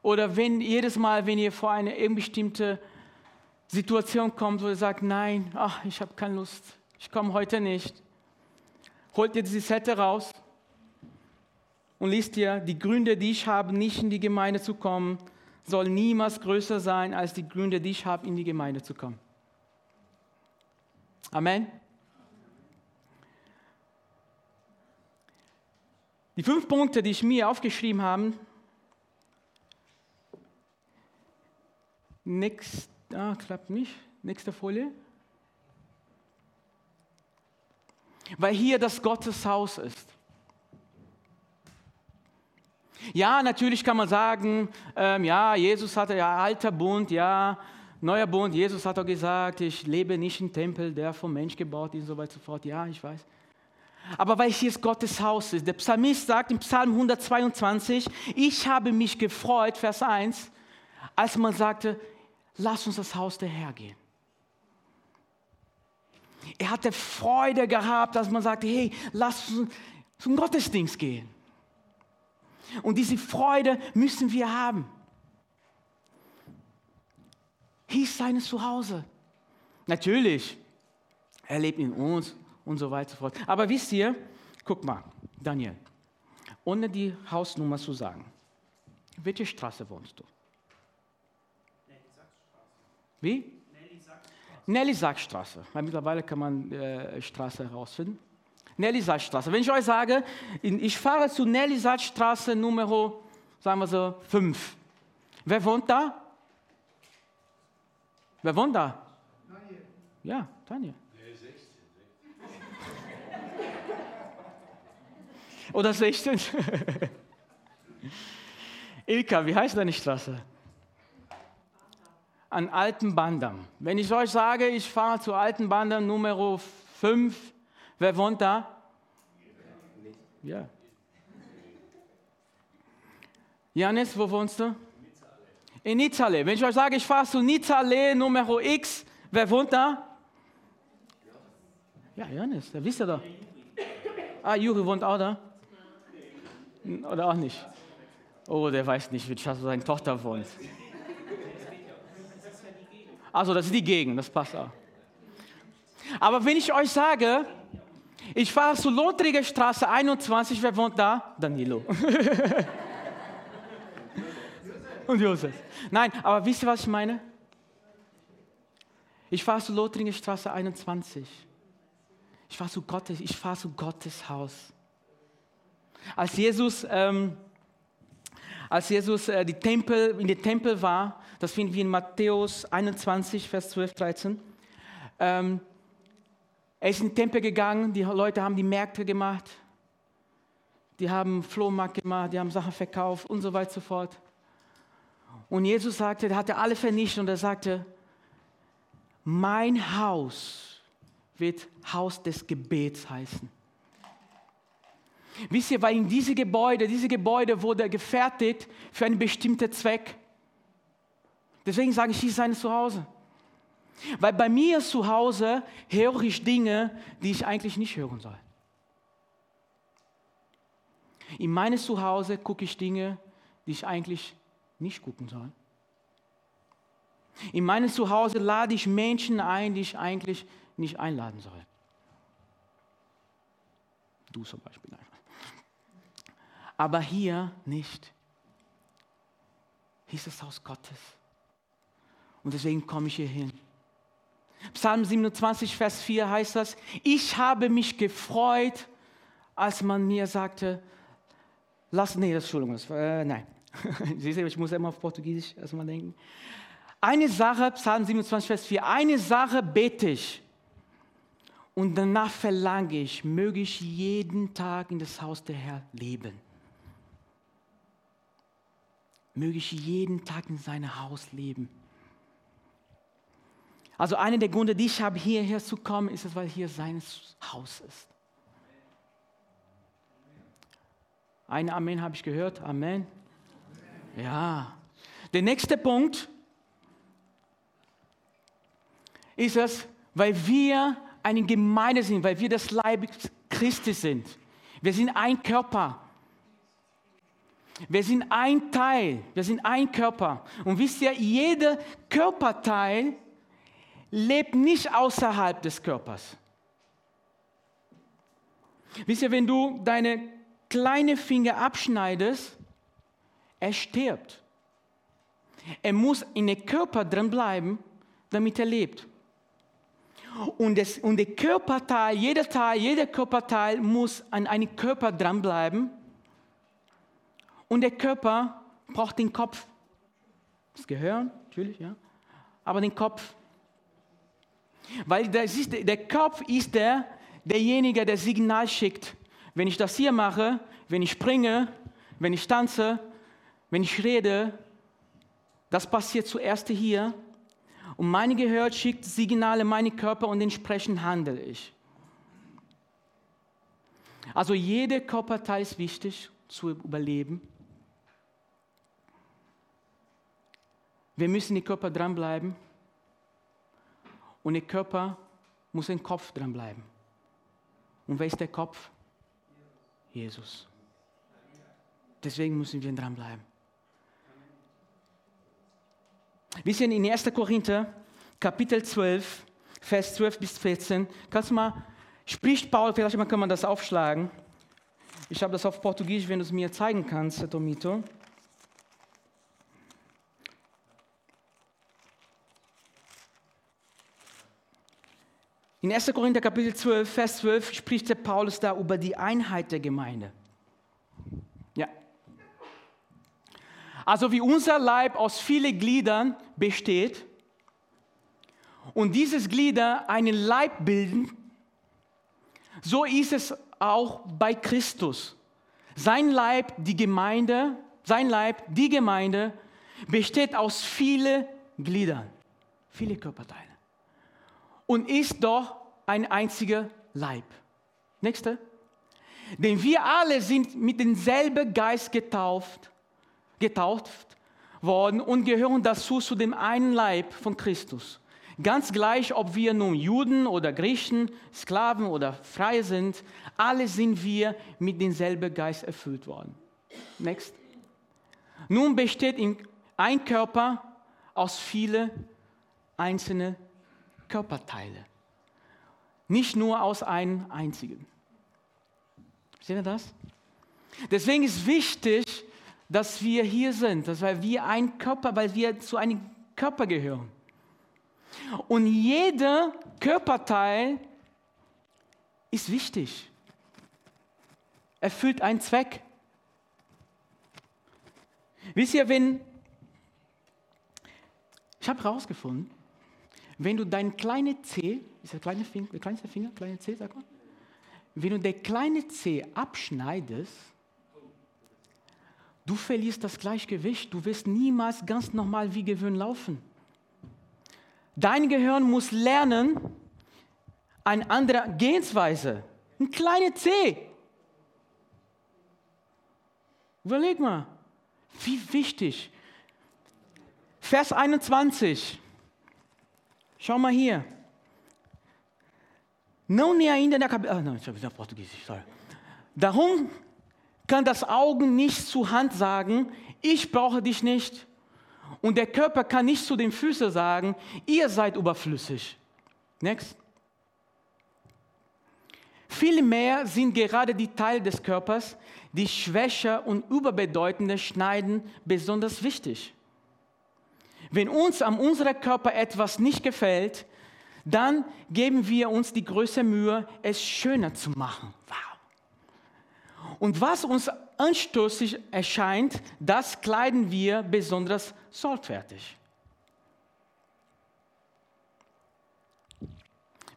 oder wenn jedes Mal, wenn ihr vor eine bestimmte Situation kommt, wo ihr sagt, nein, ach, ich habe keine Lust, ich komme heute nicht, holt ihr diese Sette raus und liest ihr, die Gründe, die ich habe, nicht in die Gemeinde zu kommen, soll niemals größer sein als die Gründe, die ich habe, in die Gemeinde zu kommen. Amen. Die fünf Punkte, die ich mir aufgeschrieben habe, Next, ah, klappt nicht. Nächste Folie. Weil hier das Gotteshaus ist. Ja, natürlich kann man sagen, ähm, ja, Jesus hatte ja alter Bund, ja, neuer Bund. Jesus hat auch gesagt, ich lebe nicht im Tempel, der vom Mensch gebaut ist und so weiter und so fort. Ja, ich weiß. Aber weil hier Gottes Haus ist. Der Psalmist sagt im Psalm 122, ich habe mich gefreut, Vers 1, als man sagte, lass uns das Haus der Herr gehen. Er hatte Freude gehabt, dass man sagte, hey, lass uns zum Gottesdienst gehen. Und diese Freude müssen wir haben. Ist sein Zuhause. Natürlich, er lebt in uns und so weiter und so fort. Aber wisst ihr, guck mal, Daniel, ohne die Hausnummer zu sagen, welche Straße wohnst du? Wie? Nelly-Sackstraße. Weil mittlerweile kann man äh, Straße herausfinden. Nelly-Sackstraße. Wenn ich euch sage, ich fahre zu Nelly-Sackstraße Nummer, sagen wir so, 5. Wer wohnt da? Wer wohnt da? Daniel. Ja, Daniel. Oder 16? *laughs* Ilka, wie heißt deine Straße? An Alten Bandam. Wenn ich euch sage, ich fahre zu Alten Bandam Nummer 5, wer wohnt da? Ja. Janis, wo wohnst du? In Nizzale. Wenn ich euch sage, ich fahre zu Nizzale Nummer X, wer wohnt da? Ja, Janis, da wisst ihr doch. Ah, Juri wohnt auch da? Oder auch nicht? Oh, der weiß nicht, wie seine Tochter wohnt. Also, das ist die Gegend, das passt auch. Aber wenn ich euch sage, ich fahre zur Lothriger Straße 21, wer wohnt da? Danilo. *laughs* Und Josef. Nein, aber wisst ihr, was ich meine? Ich fahre zur Lothringer Straße 21. Ich fahre zu Gottes, zu Gottes Haus. Als Jesus, ähm, als Jesus äh, die Tempel, in den Tempel war, das finden wir in Matthäus 21, Vers 12, 13, ähm, er ist in den Tempel gegangen, die Leute haben die Märkte gemacht, die haben Flohmarkt gemacht, die haben Sachen verkauft und so weiter und so fort. Und Jesus sagte, er hatte alle vernichtet und er sagte, mein Haus wird Haus des Gebets heißen. Wisst ihr, weil in diese Gebäude, diese Gebäude wurde gefertigt für einen bestimmten Zweck. Deswegen sage ich, hier ist sein Zuhause. Weil bei mir zu Hause höre ich Dinge, die ich eigentlich nicht hören soll. In meinem Zuhause gucke ich Dinge, die ich eigentlich nicht gucken soll. In meinem Zuhause lade ich Menschen ein, die ich eigentlich nicht einladen soll. Du zum Beispiel einfach aber hier nicht. Hier ist das Haus Gottes. Und deswegen komme ich hier hin. Psalm 27, Vers 4 heißt das, ich habe mich gefreut als man mir sagte, lass, nee, das Entschuldigung, das, äh, nein. *laughs* Siehst du, ich muss immer auf Portugiesisch erstmal denken. Eine Sache, Psalm 27, Vers 4, eine Sache bete ich und danach verlange ich, möge ich jeden Tag in das Haus der Herr leben. Möge ich jeden Tag in seinem Haus leben. Also einer der Gründe, die ich habe, hierher zu kommen, ist es, weil hier sein Haus ist. Ein Amen habe ich gehört. Amen. Ja. Der nächste Punkt ist es, weil wir eine Gemeinde sind, weil wir das Leib Christi sind. Wir sind ein Körper. Wir sind ein Teil, wir sind ein Körper. Und wisst ihr, jeder Körperteil lebt nicht außerhalb des Körpers. Wisst ihr, wenn du deine kleine Finger abschneidest, er stirbt. Er muss in den Körper drin bleiben, damit er lebt. Und, das, und der Körperteil, jeder Teil, jeder Körperteil muss an einem Körper dranbleiben. Und der Körper braucht den Kopf. Das Gehirn, natürlich, ja. Aber den Kopf. Weil das ist, der Kopf ist der, derjenige, der Signal schickt. Wenn ich das hier mache, wenn ich springe, wenn ich tanze, wenn ich rede, das passiert zuerst hier und mein Gehör schickt Signale in meinen Körper und entsprechend handle ich. Also jeder Körperteil ist wichtig zu überleben. Wir müssen im Körper dranbleiben und der Körper muss im Kopf dranbleiben. Und wer ist der Kopf? Jesus. Deswegen müssen wir dranbleiben. Wir sind in 1. Korinther, Kapitel 12, Vers 12 bis 14. Kannst du mal, spricht Paul, vielleicht kann man das aufschlagen. Ich habe das auf Portugiesisch, wenn du es mir zeigen kannst, Tomito. In 1. Korinther Kapitel 12, Vers 12 spricht der Paulus da über die Einheit der Gemeinde. Ja. Also wie unser Leib aus vielen Gliedern besteht und dieses Glieder einen Leib bilden, so ist es auch bei Christus. Sein Leib, die Gemeinde, sein Leib, die Gemeinde, besteht aus vielen Gliedern, viele Körperteile und ist doch ein einziger Leib. Nächste. Denn wir alle sind mit demselben Geist getauft getauft worden und gehören dazu zu dem einen Leib von Christus. Ganz gleich, ob wir nun Juden oder Griechen, Sklaven oder Freie sind, alle sind wir mit demselben Geist erfüllt worden. Next. Nun besteht ein Körper aus vielen einzelnen Körperteile. Nicht nur aus einem einzigen. Sehen wir das? Deswegen ist wichtig, dass wir hier sind, dass wir ein Körper, weil wir zu einem Körper gehören. Und jeder Körperteil ist wichtig. Erfüllt einen Zweck. Wisst ihr, wenn ich habe herausgefunden, wenn du dein kleine C, ist der kleine Finger, der kleinste Finger, kleine C, sag mal, wenn du der kleine C abschneidest, Du verlierst das Gleichgewicht, du wirst niemals ganz normal wie gewöhnt laufen. Dein Gehirn muss lernen, eine andere Gehensweise, ein kleiner C. Überleg mal, wie wichtig. Vers 21. Schau mal hier. Não nem ainda na cabeça. Ah, não, isso é português, sorry. Darum kann das Augen nicht zur Hand sagen, ich brauche dich nicht. Und der Körper kann nicht zu den Füßen sagen, ihr seid überflüssig. Next. Vielmehr sind gerade die Teile des Körpers, die schwächer und überbedeutender schneiden, besonders wichtig. Wenn uns an unserem Körper etwas nicht gefällt, dann geben wir uns die größte Mühe, es schöner zu machen. Wow. Und was uns anstößig erscheint, das kleiden wir besonders sorgfältig.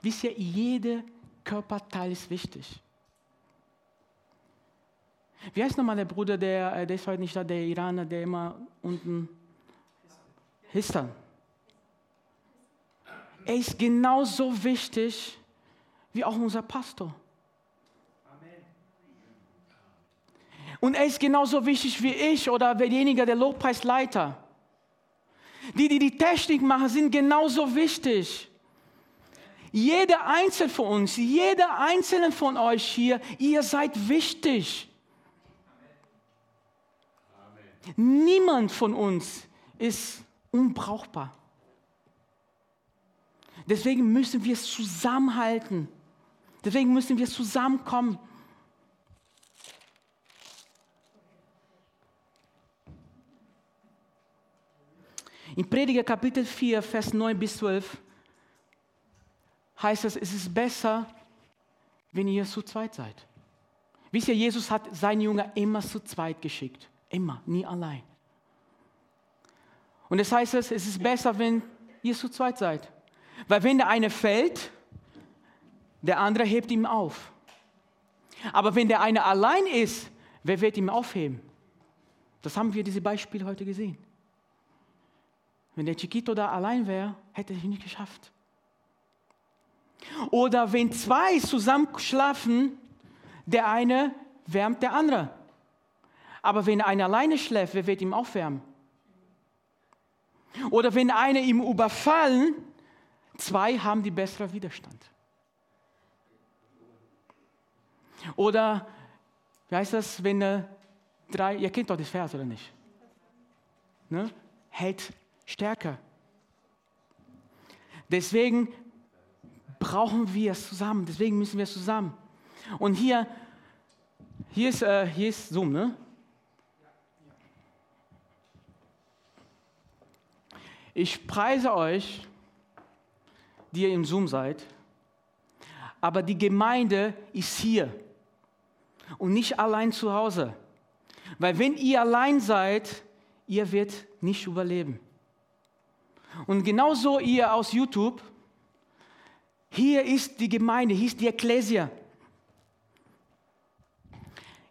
Wisst ihr, jeder Körperteil ist wichtig. Wie heißt nochmal der Bruder, der, äh, der ist heute nicht da, der Iraner, der immer unten. Histan. Er ist genauso wichtig wie auch unser Pastor. Und er ist genauso wichtig wie ich oder derjenige, der Lobpreisleiter. Die, die die Technik machen, sind genauso wichtig. Jeder einzelne von uns, jeder einzelne von euch hier, ihr seid wichtig. Niemand von uns ist unbrauchbar. Deswegen müssen wir es zusammenhalten. Deswegen müssen wir zusammenkommen. In Prediger Kapitel 4, Vers 9 bis 12 heißt es, es ist besser, wenn ihr zu zweit seid. Wisst ihr, Jesus hat seinen Jünger immer zu zweit geschickt. Immer, nie allein. Und das heißt es, es ist besser, wenn ihr zu zweit seid. Weil wenn der eine fällt, der andere hebt ihn auf. Aber wenn der eine allein ist, wer wird ihn aufheben? Das haben wir diese Beispiele heute gesehen. Wenn der Chiquito da allein wäre, hätte er es nicht geschafft. Oder wenn zwei zusammen schlafen, der eine wärmt der andere. Aber wenn einer alleine schläft, wer wird ihm aufwärmen? Oder wenn einer ihm überfallen, zwei haben die besseren Widerstand. Oder, wie heißt das, wenn drei, ihr kennt doch das Vers, oder nicht? Ne? Hält stärker. Deswegen brauchen wir es zusammen. Deswegen müssen wir es zusammen. Und hier, hier ist, äh, hier ist Zoom, ne? Ich preise euch, die ihr im Zoom seid, aber die Gemeinde ist hier und nicht allein zu Hause. Weil wenn ihr allein seid, ihr werdet nicht überleben. Und genauso ihr aus YouTube, hier ist die Gemeinde, hier ist die Ekklesia.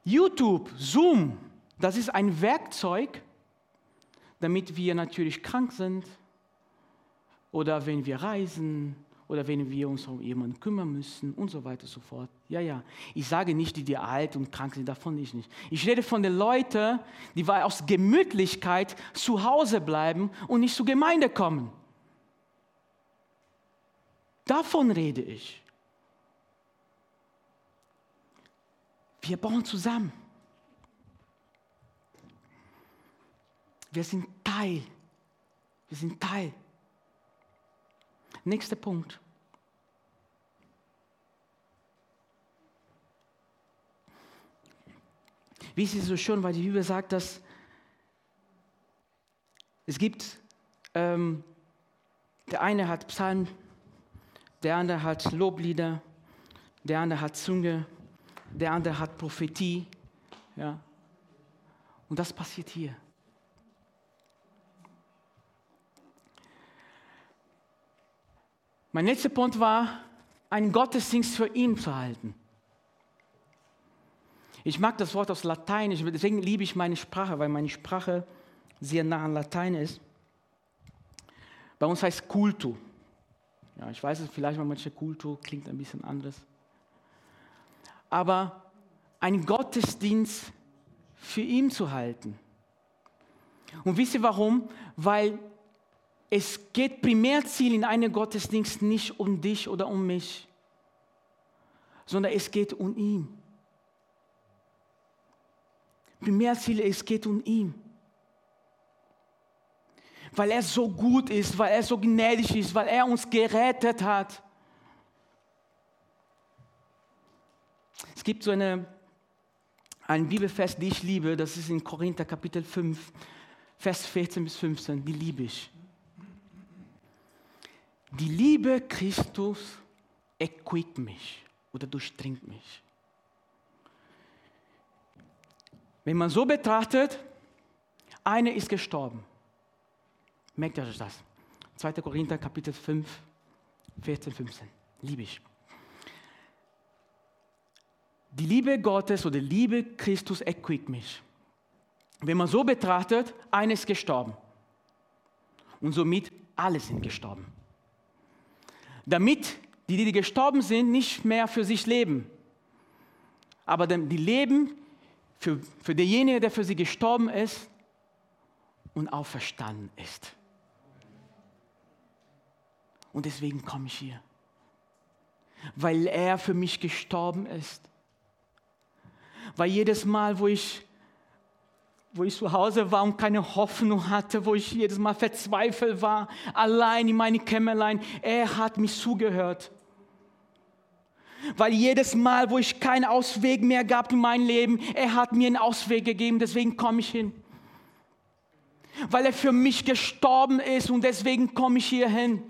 YouTube, Zoom, das ist ein Werkzeug, damit wir natürlich krank sind oder wenn wir reisen oder wenn wir uns um jemanden kümmern müssen und so weiter und so fort. Ja, ja. Ich sage nicht, die, die alt und krank sind, davon ich nicht. Ich rede von den Leuten, die aus Gemütlichkeit zu Hause bleiben und nicht zur Gemeinde kommen. Davon rede ich. Wir bauen zusammen. Wir sind Teil. Wir sind Teil. Nächster Punkt. Wie ist es so schön, weil die Bibel sagt, dass es gibt, ähm, der eine hat Psalm, der andere hat Loblieder, der andere hat Zunge, der andere hat Prophetie. Ja. Und das passiert hier. Mein letzter Punkt war, einen Gottesdienst für ihn zu halten. Ich mag das Wort aus Lateinisch, deswegen liebe ich meine Sprache, weil meine Sprache sehr nah an Latein ist. Bei uns heißt Kultu. Ja, ich weiß es vielleicht, weil manche Kultu klingt ein bisschen anders. Aber einen Gottesdienst für ihn zu halten. Und wisst ihr warum? Weil es geht Primärziel in einem Gottesdienst nicht um dich oder um mich, sondern es geht um ihn. Primärziel, es geht um ihn. Weil er so gut ist, weil er so gnädig ist, weil er uns gerettet hat. Es gibt so eine, ein Bibelfest, die ich liebe, das ist in Korinther Kapitel 5, Vers 14 bis 15, die liebe ich. Die Liebe Christus erquickt mich oder durchdringt mich. Wenn man so betrachtet, einer ist gestorben. Merkt ihr euch das? 2. Korinther Kapitel 5, 14, 15. Liebe ich. Die Liebe Gottes oder Liebe Christus erquickt mich. Wenn man so betrachtet, einer ist gestorben. Und somit alle sind gestorben. Damit die, die gestorben sind, nicht mehr für sich leben, aber die leben für, für denjenigen, der für sie gestorben ist und auferstanden ist. Und deswegen komme ich hier. Weil er für mich gestorben ist. Weil jedes Mal, wo ich, wo ich zu Hause war und keine Hoffnung hatte, wo ich jedes Mal verzweifelt war, allein in meinem Kämmerlein, er hat mich zugehört. Weil jedes Mal, wo ich keinen Ausweg mehr gab in meinem Leben, er hat mir einen Ausweg gegeben, deswegen komme ich hin. Weil er für mich gestorben ist und deswegen komme ich hier hin.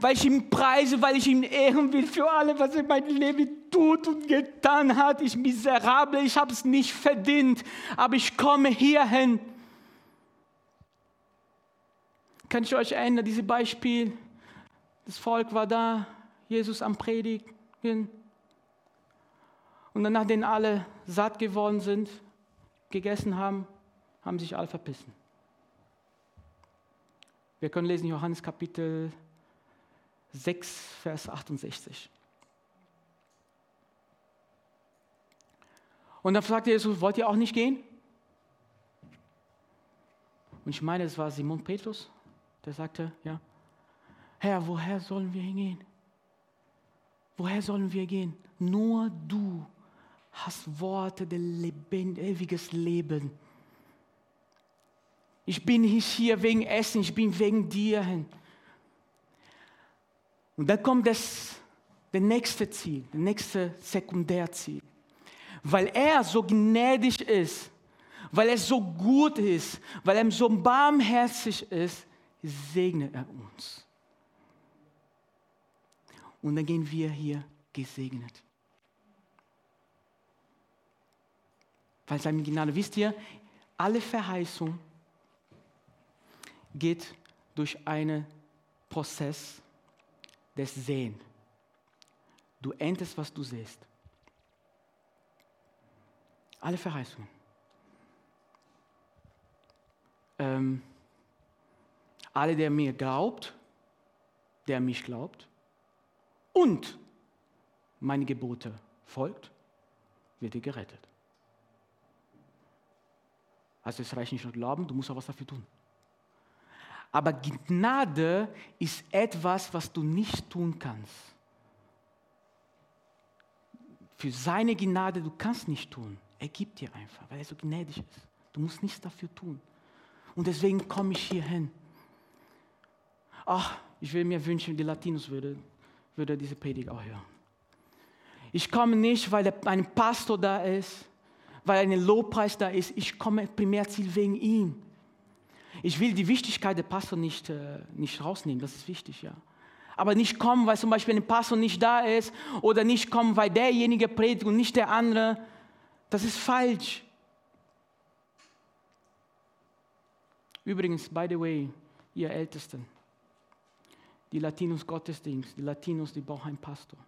Weil ich ihn preise, weil ich ihn ehren will für alle, was er in meinem Leben tut und getan hat. Ich bin miserabel, ich habe es nicht verdient, aber ich komme hierhin. Kann ich euch erinnern, dieses Beispiel? Das Volk war da, Jesus am Predigen. Und dann, nachdem alle satt geworden sind, gegessen haben, haben sich alle verpissen. Wir können lesen Johannes Kapitel 6, Vers 68. Und dann fragte Jesus, wollt ihr auch nicht gehen? Und ich meine, es war Simon Petrus, der sagte, ja, Herr, woher sollen wir hingehen? Woher sollen wir gehen? Nur du hast Worte der ewiges Leben. Ich bin nicht hier wegen Essen, ich bin wegen dir hin. Und dann kommt das, das nächste Ziel, das nächste Sekundärziel. Weil er so gnädig ist, weil er so gut ist, weil er so barmherzig ist, segnet er uns. Und dann gehen wir hier gesegnet. Weil seine Gnade, wisst ihr, alle Verheißung geht durch einen Prozess des Sehen. Du erntest, was du siehst. Alle Verheißungen. Ähm, alle, der mir glaubt, der mich glaubt, und meine Gebote folgt, wird ihr gerettet. Also es reicht nicht nur Glauben, du musst auch was dafür tun. Aber Gnade ist etwas, was du nicht tun kannst. Für seine Gnade, du kannst nicht tun. Er gibt dir einfach, weil er so gnädig ist. Du musst nichts dafür tun. Und deswegen komme ich hier hin. Ach, ich will mir wünschen, die Latinos würde würde diese Predigt auch hören. Ich komme nicht, weil ein Pastor da ist, weil ein Lobpreis da ist. Ich komme Primärziel wegen ihm. Ich will die Wichtigkeit der Pastor nicht, äh, nicht rausnehmen, das ist wichtig, ja. Aber nicht kommen, weil zum Beispiel ein Pastor nicht da ist oder nicht kommen, weil derjenige predigt und nicht der andere. Das ist falsch. Übrigens, by the way, ihr Ältesten, die Latinos Gottesdienst, die Latinos, die brauchen einen Pastor.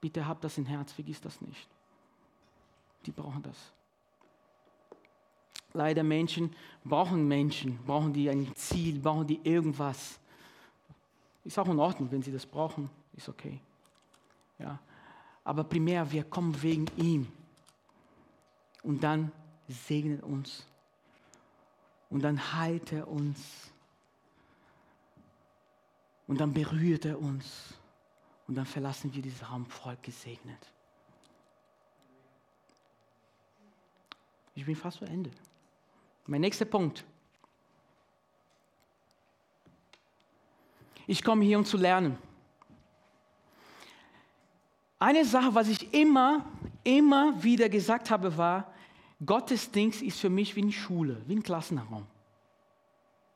Bitte habt das im Herz, vergiss das nicht. Die brauchen das. Leider Menschen brauchen Menschen, brauchen die ein Ziel, brauchen die irgendwas. Ist auch in Ordnung, wenn sie das brauchen, ist okay. Ja. Aber primär, wir kommen wegen ihm. Und dann segnet uns. Und dann heilt er uns. Und dann berührt er uns. Und dann verlassen wir diesen Raum voll gesegnet. Ich bin fast zu Ende. Mein nächster Punkt. Ich komme hier, um zu lernen. Eine Sache, was ich immer, immer wieder gesagt habe, war, Gottesdienst ist für mich wie eine Schule, wie ein Klassenraum.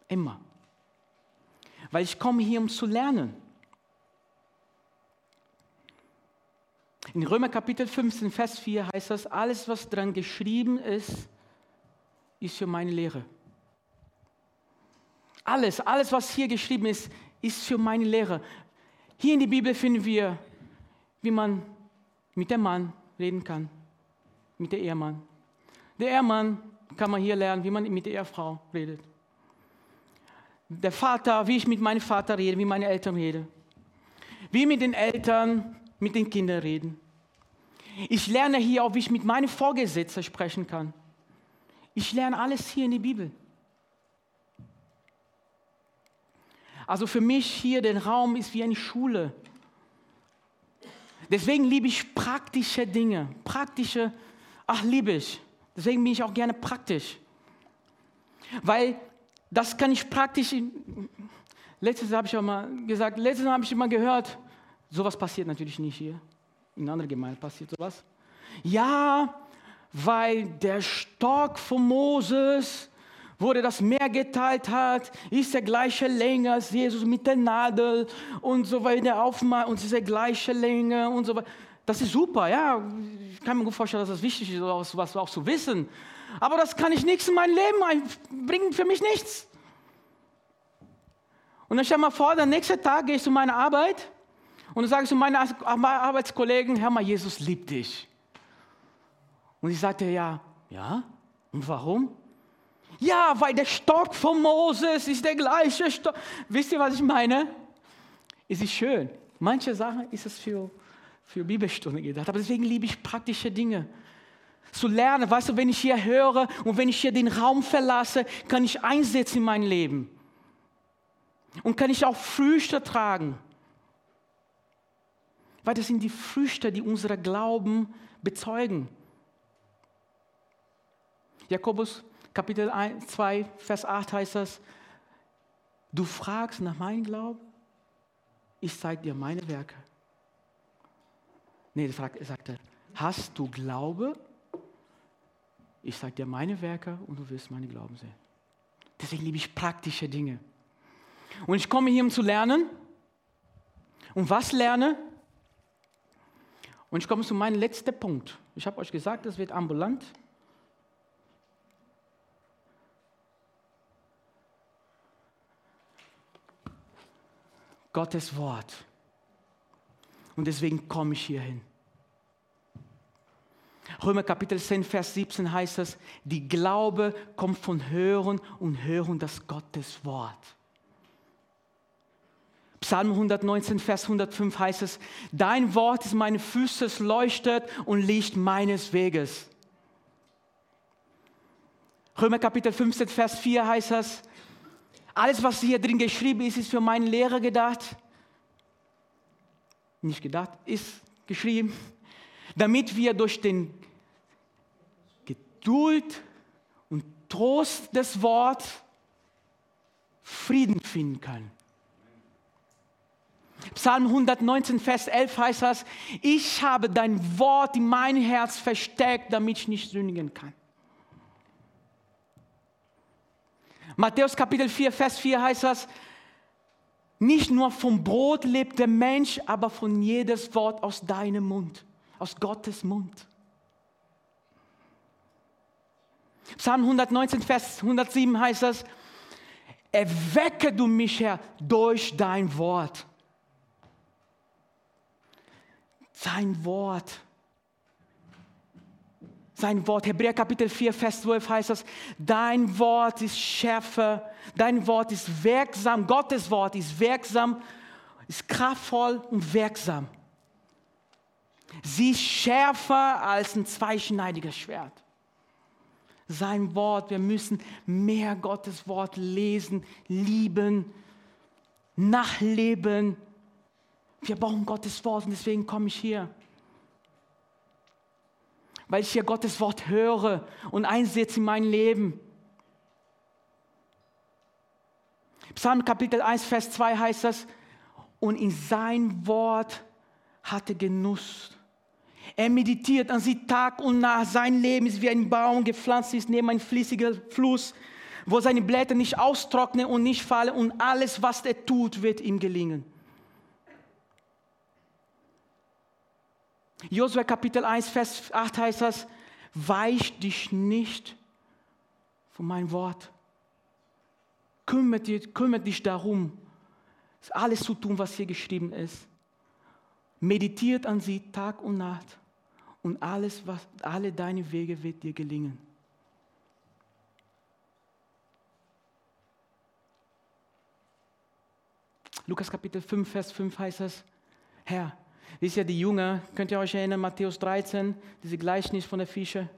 Immer weil ich komme hier, um zu lernen. In Römer Kapitel 15, Vers 4 heißt das, alles, was dran geschrieben ist, ist für meine Lehre. Alles, alles, was hier geschrieben ist, ist für meine Lehre. Hier in der Bibel finden wir, wie man mit dem Mann reden kann, mit der Ehemann. Der Ehemann kann man hier lernen, wie man mit der Ehefrau redet. Der Vater, wie ich mit meinem Vater rede, wie meine Eltern reden. Wie mit den Eltern, mit den Kindern reden. Ich lerne hier auch, wie ich mit meinen Vorgesetzten sprechen kann. Ich lerne alles hier in der Bibel. Also für mich hier der Raum ist wie eine Schule. Deswegen liebe ich praktische Dinge, praktische, ach liebe ich. Deswegen bin ich auch gerne praktisch. Weil das kann ich praktisch, letztes habe ich auch mal gesagt, letztes habe ich mal gehört, sowas passiert natürlich nicht hier. In anderen Gemeinden passiert sowas. Ja, weil der Stock von Moses wo er das Meer geteilt hat, ist der gleiche Länge als Jesus mit der Nadel und so weiter aufmacht und ist der gleiche Länge und so weiter. Das ist super, ja. Ich kann mir gut vorstellen, dass das wichtig ist, was auch zu wissen. Aber das kann ich nichts in mein Leben bringen, für mich nichts. Und dann stell mal vor, der nächste Tag gehe ich zu meiner Arbeit und dann sage ich zu meinen Arbeitskollegen, Herr mal, Jesus liebt dich. Und ich sagte, ja, ja, und warum? Ja, weil der Stock von Moses ist der gleiche Stock. Wisst ihr, was ich meine? Es ist schön. Manche Sachen ist es für, für Bibelstunde gedacht. Aber deswegen liebe ich praktische Dinge. Zu lernen, weißt du, wenn ich hier höre und wenn ich hier den Raum verlasse, kann ich einsetzen in mein Leben. Und kann ich auch Früchte tragen. Weil das sind die Früchte, die unsere Glauben bezeugen. Jakobus Kapitel 1, 2, Vers 8 heißt das, du fragst nach meinem Glauben, ich zeige dir meine Werke. Nee, er sagte, hast du Glaube? Ich zeige dir meine Werke und du wirst meine Glauben sehen. Deswegen liebe ich praktische Dinge. Und ich komme hier, um zu lernen. Und was lerne? Und ich komme zu meinem letzten Punkt. Ich habe euch gesagt, es wird ambulant. Gottes Wort. Und deswegen komme ich hier hin. Römer Kapitel 10, Vers 17 heißt es, die Glaube kommt von Hören und Hören das Gottes Wort. Psalm 119, Vers 105 heißt es, dein Wort ist meine Füße, es leuchtet und Licht meines Weges. Römer Kapitel 15, Vers 4 heißt es, alles, was hier drin geschrieben ist, ist für meinen Lehrer gedacht. Nicht gedacht, ist geschrieben, damit wir durch den Geduld und Trost des Wortes Frieden finden können. Psalm 119, Vers 11 heißt das, ich habe dein Wort in mein Herz versteckt, damit ich nicht sündigen kann. Matthäus Kapitel 4, Vers 4 heißt das, nicht nur vom Brot lebt der Mensch, aber von jedes Wort aus deinem Mund, aus Gottes Mund. Psalm 119, Vers 107 heißt das, erwecke du mich, Herr, durch dein Wort. Sein Wort sein Wort. Hebräer Kapitel 4, Vers 12 heißt das, dein Wort ist schärfer, dein Wort ist wirksam, Gottes Wort ist wirksam, ist kraftvoll und wirksam. Sie ist schärfer als ein zweischneidiges Schwert. Sein Wort, wir müssen mehr Gottes Wort lesen, lieben, nachleben. Wir brauchen Gottes Wort und deswegen komme ich hier weil ich hier Gottes Wort höre und einsetze in mein Leben. Psalm Kapitel 1, Vers 2 heißt das, und in sein Wort hatte Genuss. Er meditiert an sie Tag und Nacht. Sein Leben ist wie ein Baum gepflanzt ist neben einem fließigen Fluss, wo seine Blätter nicht austrocknen und nicht fallen und alles, was er tut, wird ihm gelingen. Josua Kapitel 1, Vers 8 heißt das, weich dich nicht von meinem Wort. Kümmert, dich, kümmert dich darum, alles zu tun, was hier geschrieben ist. Meditiert an sie Tag und Nacht und alles, was, alle deine Wege wird dir gelingen. Lukas Kapitel 5, Vers 5 heißt es, Herr, wisst ihr, die Jünger, könnt ihr euch erinnern, Matthäus 13, diese Gleichnis von der Fische?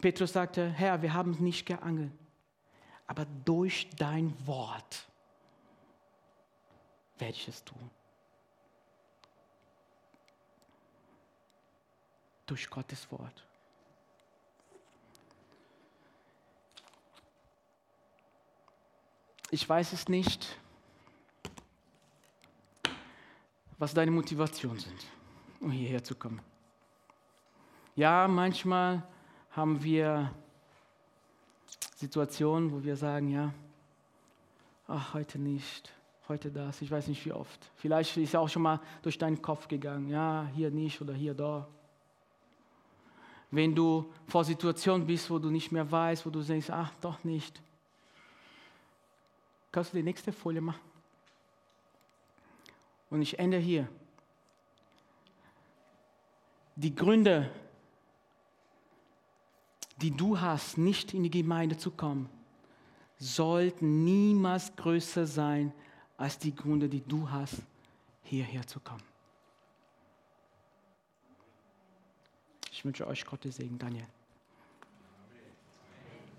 Petrus sagte, Herr, wir haben nicht geangelt, aber durch dein Wort werde ich es tun. Durch Gottes Wort. Ich weiß es nicht, was deine Motivationen sind, um hierher zu kommen. Ja, manchmal haben wir Situationen, wo wir sagen, ja, ach, heute nicht, heute das, ich weiß nicht wie oft. Vielleicht ist auch schon mal durch deinen Kopf gegangen, ja, hier nicht oder hier da. Wenn du vor Situationen bist, wo du nicht mehr weißt, wo du denkst, ach, doch nicht. Kannst du die nächste Folie machen? Und ich ende hier. Die Gründe, die du hast, nicht in die Gemeinde zu kommen, sollten niemals größer sein als die Gründe, die du hast, hierher zu kommen. Ich wünsche euch Gottes Segen, Daniel.